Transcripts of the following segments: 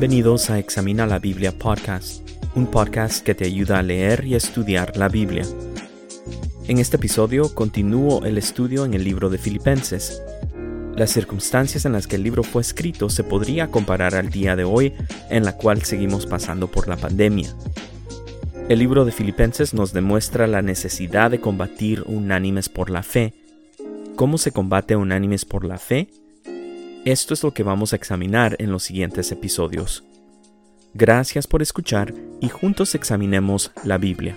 Bienvenidos a Examina la Biblia Podcast, un podcast que te ayuda a leer y estudiar la Biblia. En este episodio continúo el estudio en el libro de Filipenses. Las circunstancias en las que el libro fue escrito se podría comparar al día de hoy en la cual seguimos pasando por la pandemia. El libro de Filipenses nos demuestra la necesidad de combatir unánimes por la fe. ¿Cómo se combate unánimes por la fe? Esto es lo que vamos a examinar en los siguientes episodios. Gracias por escuchar y juntos examinemos la Biblia.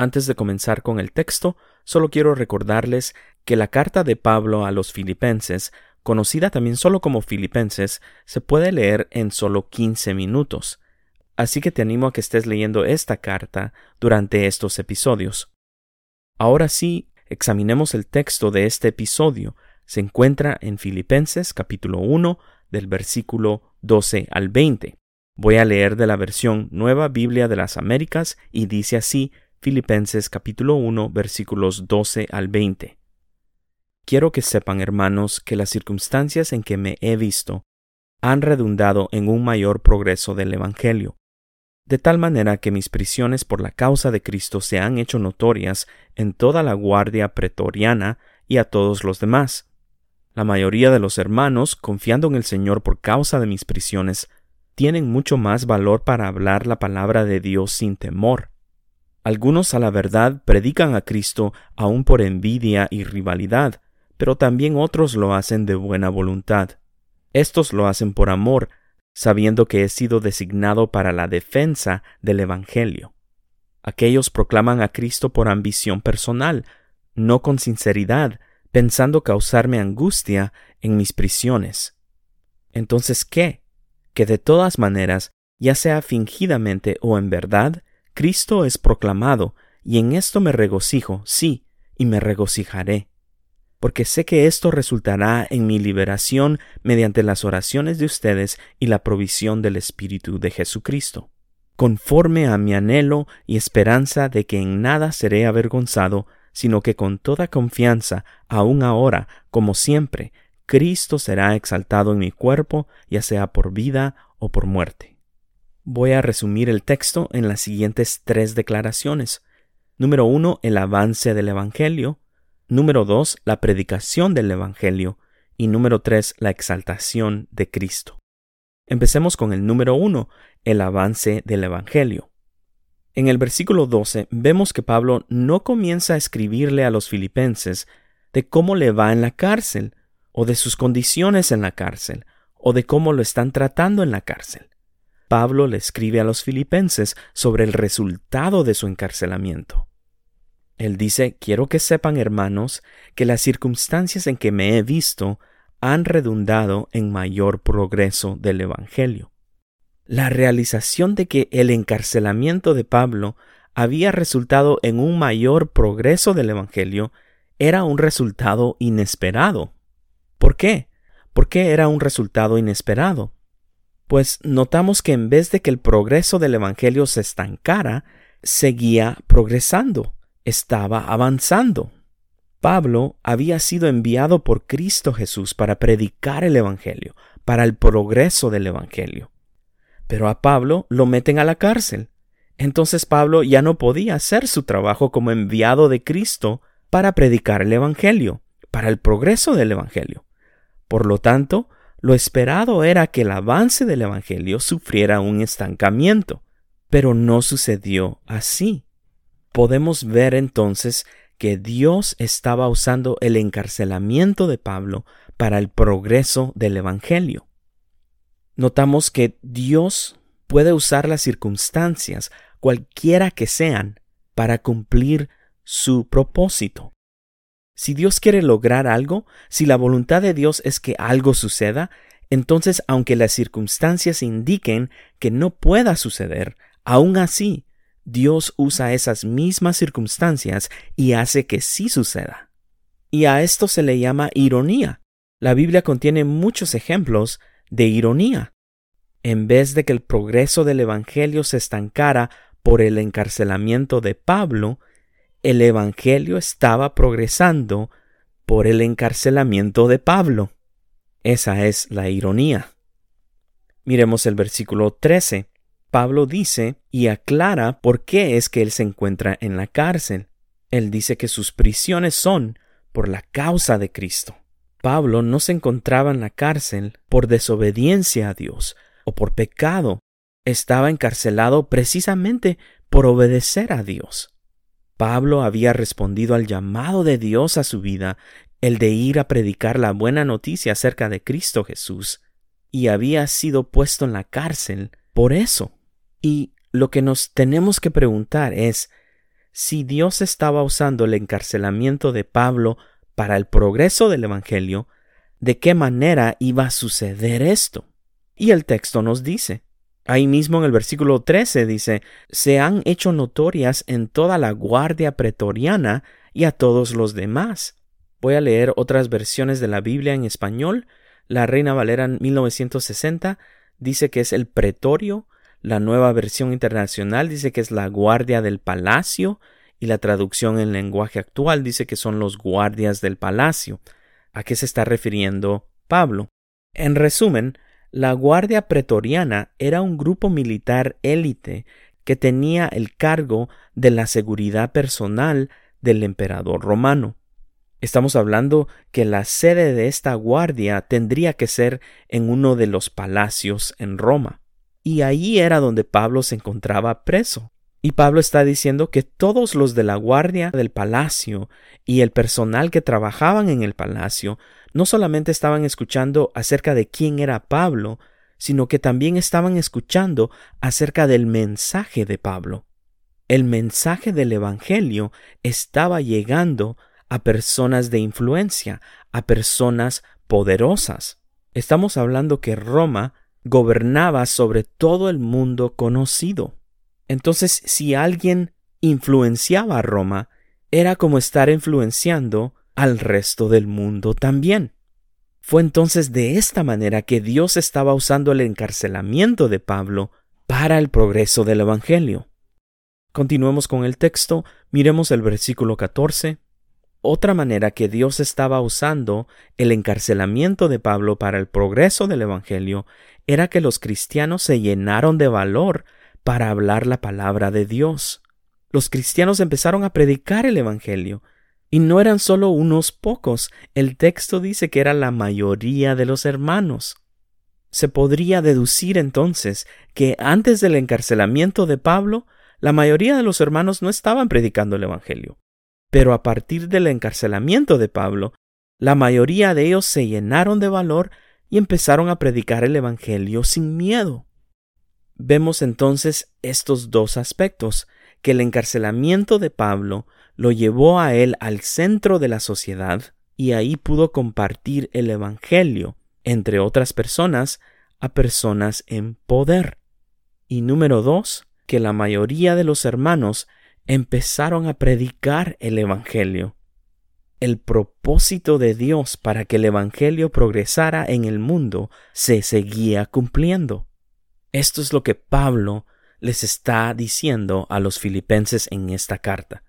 Antes de comenzar con el texto, solo quiero recordarles que la carta de Pablo a los filipenses, conocida también solo como filipenses, se puede leer en solo 15 minutos. Así que te animo a que estés leyendo esta carta durante estos episodios. Ahora sí, examinemos el texto de este episodio. Se encuentra en Filipenses capítulo 1 del versículo 12 al 20. Voy a leer de la versión Nueva Biblia de las Américas y dice así Filipenses capítulo 1 versículos 12 al 20. Quiero que sepan, hermanos, que las circunstancias en que me he visto han redundado en un mayor progreso del Evangelio, de tal manera que mis prisiones por la causa de Cristo se han hecho notorias en toda la guardia pretoriana y a todos los demás. La mayoría de los hermanos, confiando en el Señor por causa de mis prisiones, tienen mucho más valor para hablar la palabra de Dios sin temor algunos a la verdad predican a Cristo aún por envidia y rivalidad, pero también otros lo hacen de buena voluntad. Estos lo hacen por amor, sabiendo que he sido designado para la defensa del Evangelio. Aquellos proclaman a Cristo por ambición personal, no con sinceridad, pensando causarme angustia en mis prisiones. Entonces, ¿qué? Que de todas maneras, ya sea fingidamente o en verdad, Cristo es proclamado, y en esto me regocijo, sí, y me regocijaré, porque sé que esto resultará en mi liberación mediante las oraciones de ustedes y la provisión del Espíritu de Jesucristo, conforme a mi anhelo y esperanza de que en nada seré avergonzado, sino que con toda confianza, aun ahora, como siempre, Cristo será exaltado en mi cuerpo, ya sea por vida o por muerte. Voy a resumir el texto en las siguientes tres declaraciones. Número uno, el avance del Evangelio. Número dos, la predicación del Evangelio. Y número tres, la exaltación de Cristo. Empecemos con el número uno, el avance del Evangelio. En el versículo 12 vemos que Pablo no comienza a escribirle a los filipenses de cómo le va en la cárcel, o de sus condiciones en la cárcel, o de cómo lo están tratando en la cárcel. Pablo le escribe a los filipenses sobre el resultado de su encarcelamiento. Él dice, quiero que sepan, hermanos, que las circunstancias en que me he visto han redundado en mayor progreso del Evangelio. La realización de que el encarcelamiento de Pablo había resultado en un mayor progreso del Evangelio era un resultado inesperado. ¿Por qué? ¿Por qué era un resultado inesperado? Pues notamos que en vez de que el progreso del Evangelio se estancara, seguía progresando, estaba avanzando. Pablo había sido enviado por Cristo Jesús para predicar el Evangelio, para el progreso del Evangelio. Pero a Pablo lo meten a la cárcel. Entonces Pablo ya no podía hacer su trabajo como enviado de Cristo para predicar el Evangelio, para el progreso del Evangelio. Por lo tanto, lo esperado era que el avance del Evangelio sufriera un estancamiento, pero no sucedió así. Podemos ver entonces que Dios estaba usando el encarcelamiento de Pablo para el progreso del Evangelio. Notamos que Dios puede usar las circunstancias, cualquiera que sean, para cumplir su propósito. Si Dios quiere lograr algo, si la voluntad de Dios es que algo suceda, entonces aunque las circunstancias indiquen que no pueda suceder, aún así, Dios usa esas mismas circunstancias y hace que sí suceda. Y a esto se le llama ironía. La Biblia contiene muchos ejemplos de ironía. En vez de que el progreso del Evangelio se estancara por el encarcelamiento de Pablo, el Evangelio estaba progresando por el encarcelamiento de Pablo. Esa es la ironía. Miremos el versículo 13. Pablo dice y aclara por qué es que él se encuentra en la cárcel. Él dice que sus prisiones son por la causa de Cristo. Pablo no se encontraba en la cárcel por desobediencia a Dios o por pecado. Estaba encarcelado precisamente por obedecer a Dios. Pablo había respondido al llamado de Dios a su vida, el de ir a predicar la buena noticia acerca de Cristo Jesús, y había sido puesto en la cárcel por eso. Y lo que nos tenemos que preguntar es si Dios estaba usando el encarcelamiento de Pablo para el progreso del Evangelio, ¿de qué manera iba a suceder esto? Y el texto nos dice, ahí mismo en el versículo 13 dice, se han hecho notorias en toda la guardia pretoriana y a todos los demás. Voy a leer otras versiones de la Biblia en español. La Reina Valera en 1960 dice que es el pretorio, la nueva versión internacional dice que es la guardia del palacio y la traducción en lenguaje actual dice que son los guardias del palacio. ¿A qué se está refiriendo Pablo? En resumen, la Guardia Pretoriana era un grupo militar élite que tenía el cargo de la seguridad personal del emperador romano. Estamos hablando que la sede de esta guardia tendría que ser en uno de los palacios en Roma y ahí era donde Pablo se encontraba preso. Y Pablo está diciendo que todos los de la guardia del palacio y el personal que trabajaban en el palacio no solamente estaban escuchando acerca de quién era Pablo, sino que también estaban escuchando acerca del mensaje de Pablo. El mensaje del Evangelio estaba llegando a personas de influencia, a personas poderosas. Estamos hablando que Roma gobernaba sobre todo el mundo conocido. Entonces, si alguien influenciaba a Roma, era como estar influenciando al resto del mundo también. Fue entonces de esta manera que Dios estaba usando el encarcelamiento de Pablo para el progreso del Evangelio. Continuemos con el texto, miremos el versículo 14 otra manera que Dios estaba usando el encarcelamiento de Pablo para el progreso del Evangelio era que los cristianos se llenaron de valor para hablar la palabra de Dios. Los cristianos empezaron a predicar el Evangelio, y no eran solo unos pocos, el texto dice que era la mayoría de los hermanos. Se podría deducir entonces que antes del encarcelamiento de Pablo, la mayoría de los hermanos no estaban predicando el Evangelio. Pero a partir del encarcelamiento de Pablo, la mayoría de ellos se llenaron de valor y empezaron a predicar el Evangelio sin miedo. Vemos entonces estos dos aspectos, que el encarcelamiento de Pablo lo llevó a él al centro de la sociedad y ahí pudo compartir el Evangelio, entre otras personas, a personas en poder. Y número dos, que la mayoría de los hermanos empezaron a predicar el Evangelio. El propósito de Dios para que el Evangelio progresara en el mundo se seguía cumpliendo. Esto es lo que Pablo les está diciendo a los filipenses en esta carta.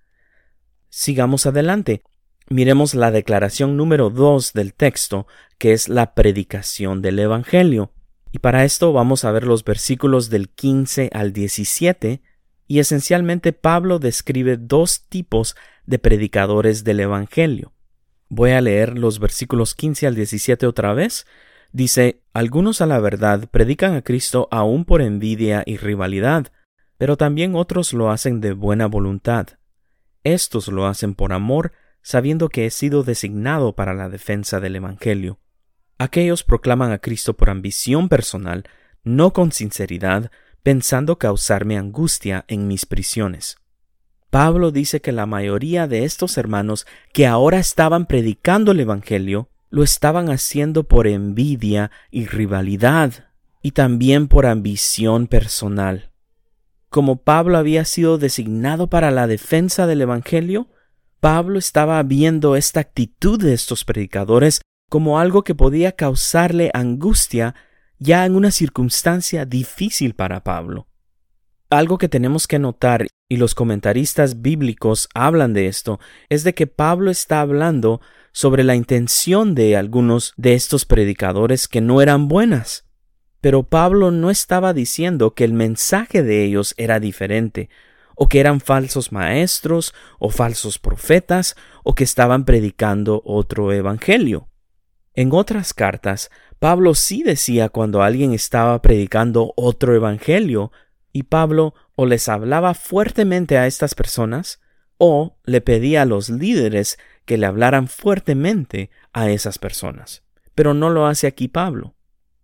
Sigamos adelante. Miremos la declaración número dos del texto, que es la predicación del Evangelio. Y para esto vamos a ver los versículos del 15 al 17 y esencialmente Pablo describe dos tipos de predicadores del Evangelio. Voy a leer los versículos 15 al 17 otra vez. Dice, algunos a la verdad predican a Cristo aún por envidia y rivalidad, pero también otros lo hacen de buena voluntad. Estos lo hacen por amor, sabiendo que he sido designado para la defensa del Evangelio. Aquellos proclaman a Cristo por ambición personal, no con sinceridad, pensando causarme angustia en mis prisiones. Pablo dice que la mayoría de estos hermanos que ahora estaban predicando el Evangelio lo estaban haciendo por envidia y rivalidad y también por ambición personal. Como Pablo había sido designado para la defensa del Evangelio, Pablo estaba viendo esta actitud de estos predicadores como algo que podía causarle angustia ya en una circunstancia difícil para Pablo. Algo que tenemos que notar, y los comentaristas bíblicos hablan de esto, es de que Pablo está hablando sobre la intención de algunos de estos predicadores que no eran buenas. Pero Pablo no estaba diciendo que el mensaje de ellos era diferente, o que eran falsos maestros, o falsos profetas, o que estaban predicando otro evangelio. En otras cartas, Pablo sí decía cuando alguien estaba predicando otro evangelio, y Pablo o les hablaba fuertemente a estas personas, o le pedía a los líderes que le hablaran fuertemente a esas personas. Pero no lo hace aquí Pablo.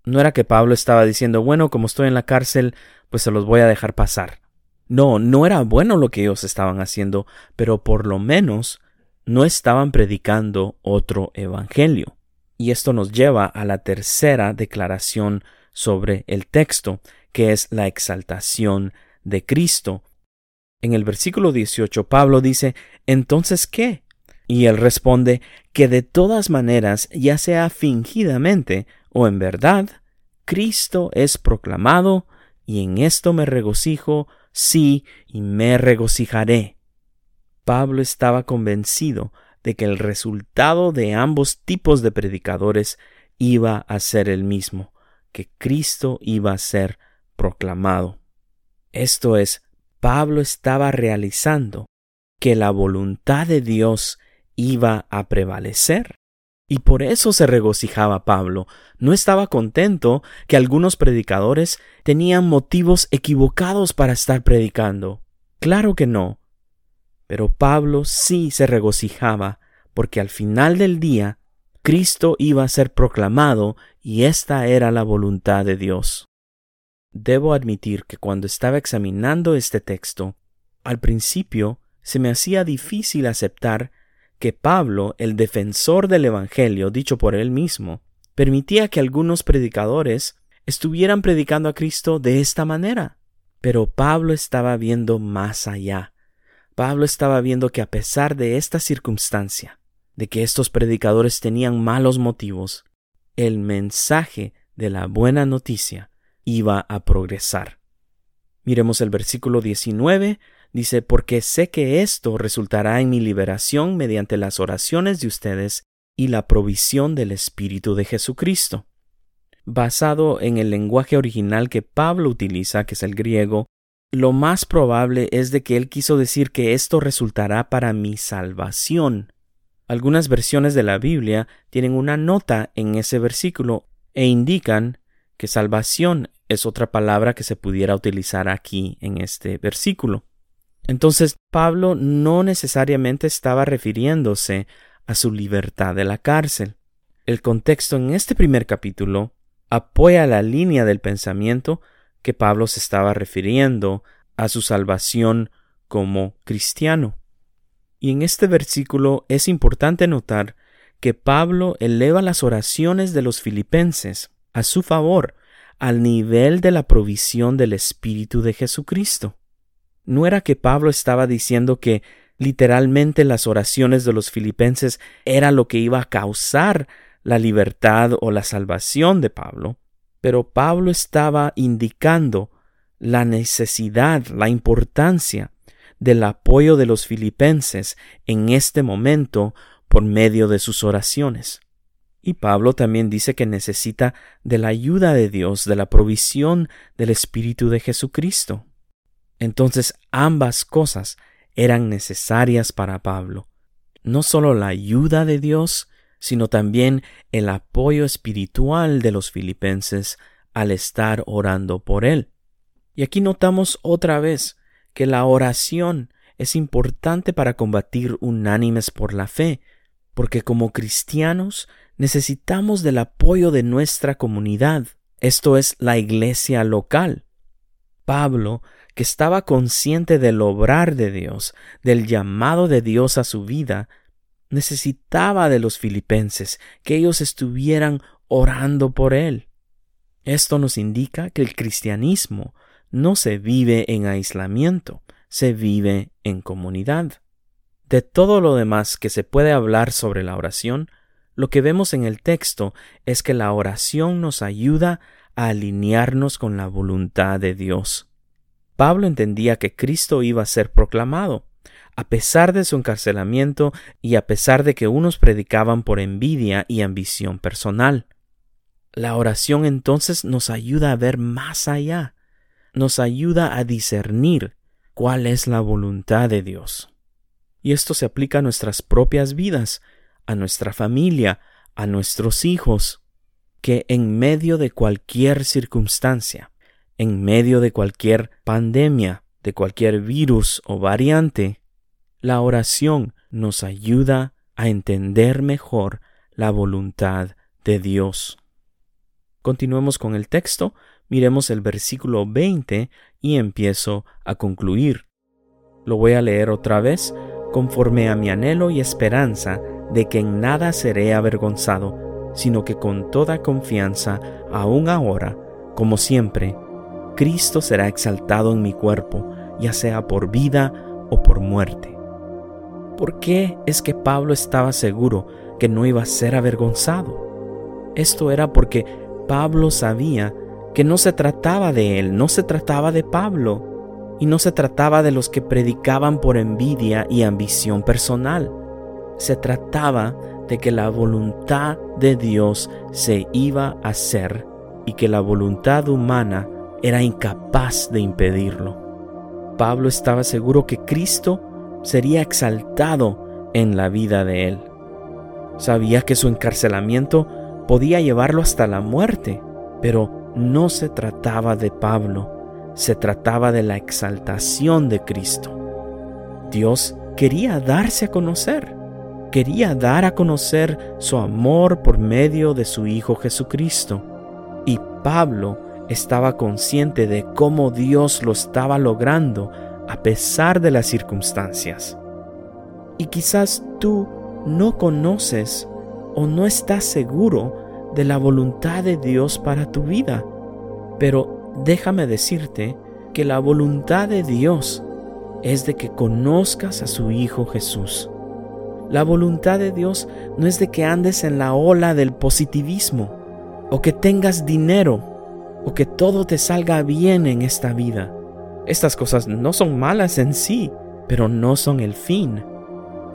No era que Pablo estaba diciendo, bueno, como estoy en la cárcel, pues se los voy a dejar pasar. No, no era bueno lo que ellos estaban haciendo, pero por lo menos no estaban predicando otro evangelio. Y esto nos lleva a la tercera declaración sobre el texto, que es la exaltación de Cristo. En el versículo 18 Pablo dice, ¿entonces qué? Y él responde que de todas maneras, ya sea fingidamente o en verdad, Cristo es proclamado, y en esto me regocijo, sí, y me regocijaré. Pablo estaba convencido de que el resultado de ambos tipos de predicadores iba a ser el mismo, que Cristo iba a ser proclamado. Esto es, Pablo estaba realizando que la voluntad de Dios iba a prevalecer. Y por eso se regocijaba Pablo. No estaba contento que algunos predicadores tenían motivos equivocados para estar predicando. Claro que no. Pero Pablo sí se regocijaba, porque al final del día Cristo iba a ser proclamado y esta era la voluntad de Dios. Debo admitir que cuando estaba examinando este texto, al principio se me hacía difícil aceptar que Pablo, el defensor del Evangelio dicho por él mismo, permitía que algunos predicadores estuvieran predicando a Cristo de esta manera. Pero Pablo estaba viendo más allá. Pablo estaba viendo que a pesar de esta circunstancia, de que estos predicadores tenían malos motivos, el mensaje de la buena noticia iba a progresar. Miremos el versículo 19 Dice, porque sé que esto resultará en mi liberación mediante las oraciones de ustedes y la provisión del Espíritu de Jesucristo. Basado en el lenguaje original que Pablo utiliza, que es el griego, lo más probable es de que él quiso decir que esto resultará para mi salvación. Algunas versiones de la Biblia tienen una nota en ese versículo e indican que salvación es otra palabra que se pudiera utilizar aquí en este versículo. Entonces Pablo no necesariamente estaba refiriéndose a su libertad de la cárcel. El contexto en este primer capítulo apoya la línea del pensamiento que Pablo se estaba refiriendo a su salvación como cristiano. Y en este versículo es importante notar que Pablo eleva las oraciones de los filipenses a su favor al nivel de la provisión del Espíritu de Jesucristo. ¿No era que Pablo estaba diciendo que literalmente las oraciones de los filipenses era lo que iba a causar la libertad o la salvación de Pablo? Pero Pablo estaba indicando la necesidad, la importancia del apoyo de los filipenses en este momento por medio de sus oraciones. Y Pablo también dice que necesita de la ayuda de Dios, de la provisión del Espíritu de Jesucristo. Entonces ambas cosas eran necesarias para Pablo, no solo la ayuda de Dios, sino también el apoyo espiritual de los filipenses al estar orando por él. Y aquí notamos otra vez que la oración es importante para combatir unánimes por la fe, porque como cristianos necesitamos del apoyo de nuestra comunidad, esto es la iglesia local. Pablo que estaba consciente del obrar de Dios, del llamado de Dios a su vida, necesitaba de los filipenses que ellos estuvieran orando por él. Esto nos indica que el cristianismo no se vive en aislamiento, se vive en comunidad. De todo lo demás que se puede hablar sobre la oración, Lo que vemos en el texto es que la oración nos ayuda a alinearnos con la voluntad de Dios. Pablo entendía que Cristo iba a ser proclamado, a pesar de su encarcelamiento y a pesar de que unos predicaban por envidia y ambición personal. La oración entonces nos ayuda a ver más allá, nos ayuda a discernir cuál es la voluntad de Dios. Y esto se aplica a nuestras propias vidas, a nuestra familia, a nuestros hijos, que en medio de cualquier circunstancia, en medio de cualquier pandemia, de cualquier virus o variante, la oración nos ayuda a entender mejor la voluntad de Dios. Continuemos con el texto, miremos el versículo 20 y empiezo a concluir. Lo voy a leer otra vez, conforme a mi anhelo y esperanza de que en nada seré avergonzado, sino que con toda confianza, aún ahora, como siempre, Cristo será exaltado en mi cuerpo, ya sea por vida o por muerte. ¿Por qué es que Pablo estaba seguro que no iba a ser avergonzado? Esto era porque Pablo sabía que no se trataba de él, no se trataba de Pablo, y no se trataba de los que predicaban por envidia y ambición personal. Se trataba de que la voluntad de Dios se iba a hacer y que la voluntad humana era incapaz de impedirlo. Pablo estaba seguro que Cristo sería exaltado en la vida de él. Sabía que su encarcelamiento podía llevarlo hasta la muerte, pero no se trataba de Pablo, se trataba de la exaltación de Cristo. Dios quería darse a conocer, quería dar a conocer su amor por medio de su Hijo Jesucristo. Y Pablo estaba consciente de cómo Dios lo estaba logrando a pesar de las circunstancias. Y quizás tú no conoces o no estás seguro de la voluntad de Dios para tu vida. Pero déjame decirte que la voluntad de Dios es de que conozcas a su Hijo Jesús. La voluntad de Dios no es de que andes en la ola del positivismo, o que tengas dinero, o que todo te salga bien en esta vida. Estas cosas no son malas en sí, pero no son el fin.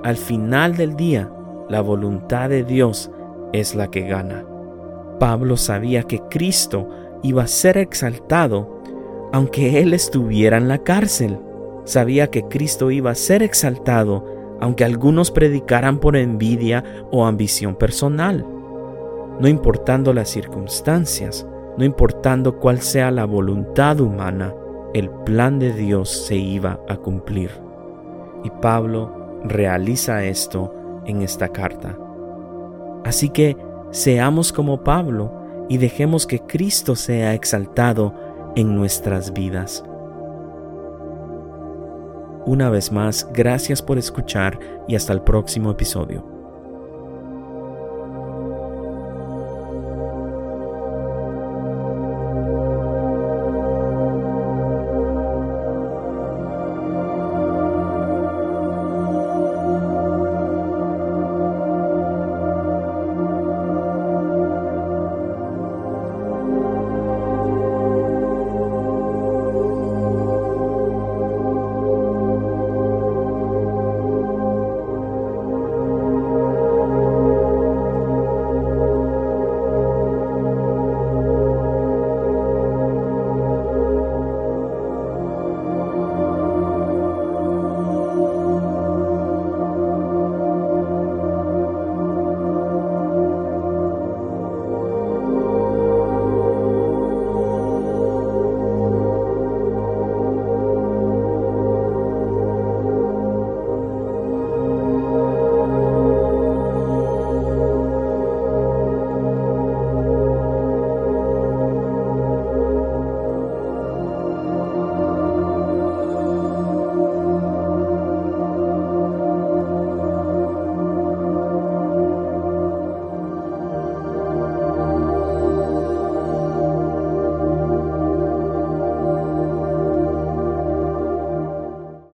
Al final del día, la voluntad de Dios es la que gana. Pablo sabía que Cristo iba a ser exaltado aunque él estuviera en la cárcel. Sabía que Cristo iba a ser exaltado aunque algunos predicaran por envidia o ambición personal. No importando las circunstancias, no importando cuál sea la voluntad humana, el plan de Dios se iba a cumplir. Y Pablo realiza esto en esta carta. Así que seamos como Pablo y dejemos que Cristo sea exaltado en nuestras vidas. Una vez más, gracias por escuchar y hasta el próximo episodio.